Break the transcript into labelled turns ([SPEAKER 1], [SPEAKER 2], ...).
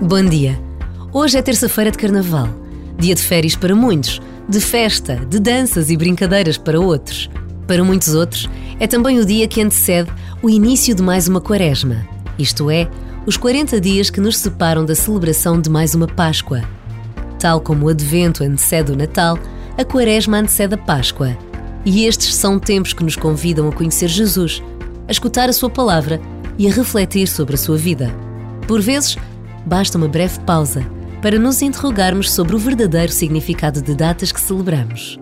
[SPEAKER 1] Bom dia. Hoje é terça-feira de carnaval, dia de férias para muitos, de festa, de danças e brincadeiras para outros. Para muitos outros, é também o dia que antecede o início de mais uma quaresma, isto é, os 40 dias que nos separam da celebração de mais uma Páscoa. Tal como o Advento antecede o Natal, a Quaresma antecede a Páscoa. E estes são tempos que nos convidam a conhecer Jesus, a escutar a Sua palavra e a refletir sobre a sua vida. Por vezes, basta uma breve pausa para nos interrogarmos sobre o verdadeiro significado de datas que celebramos.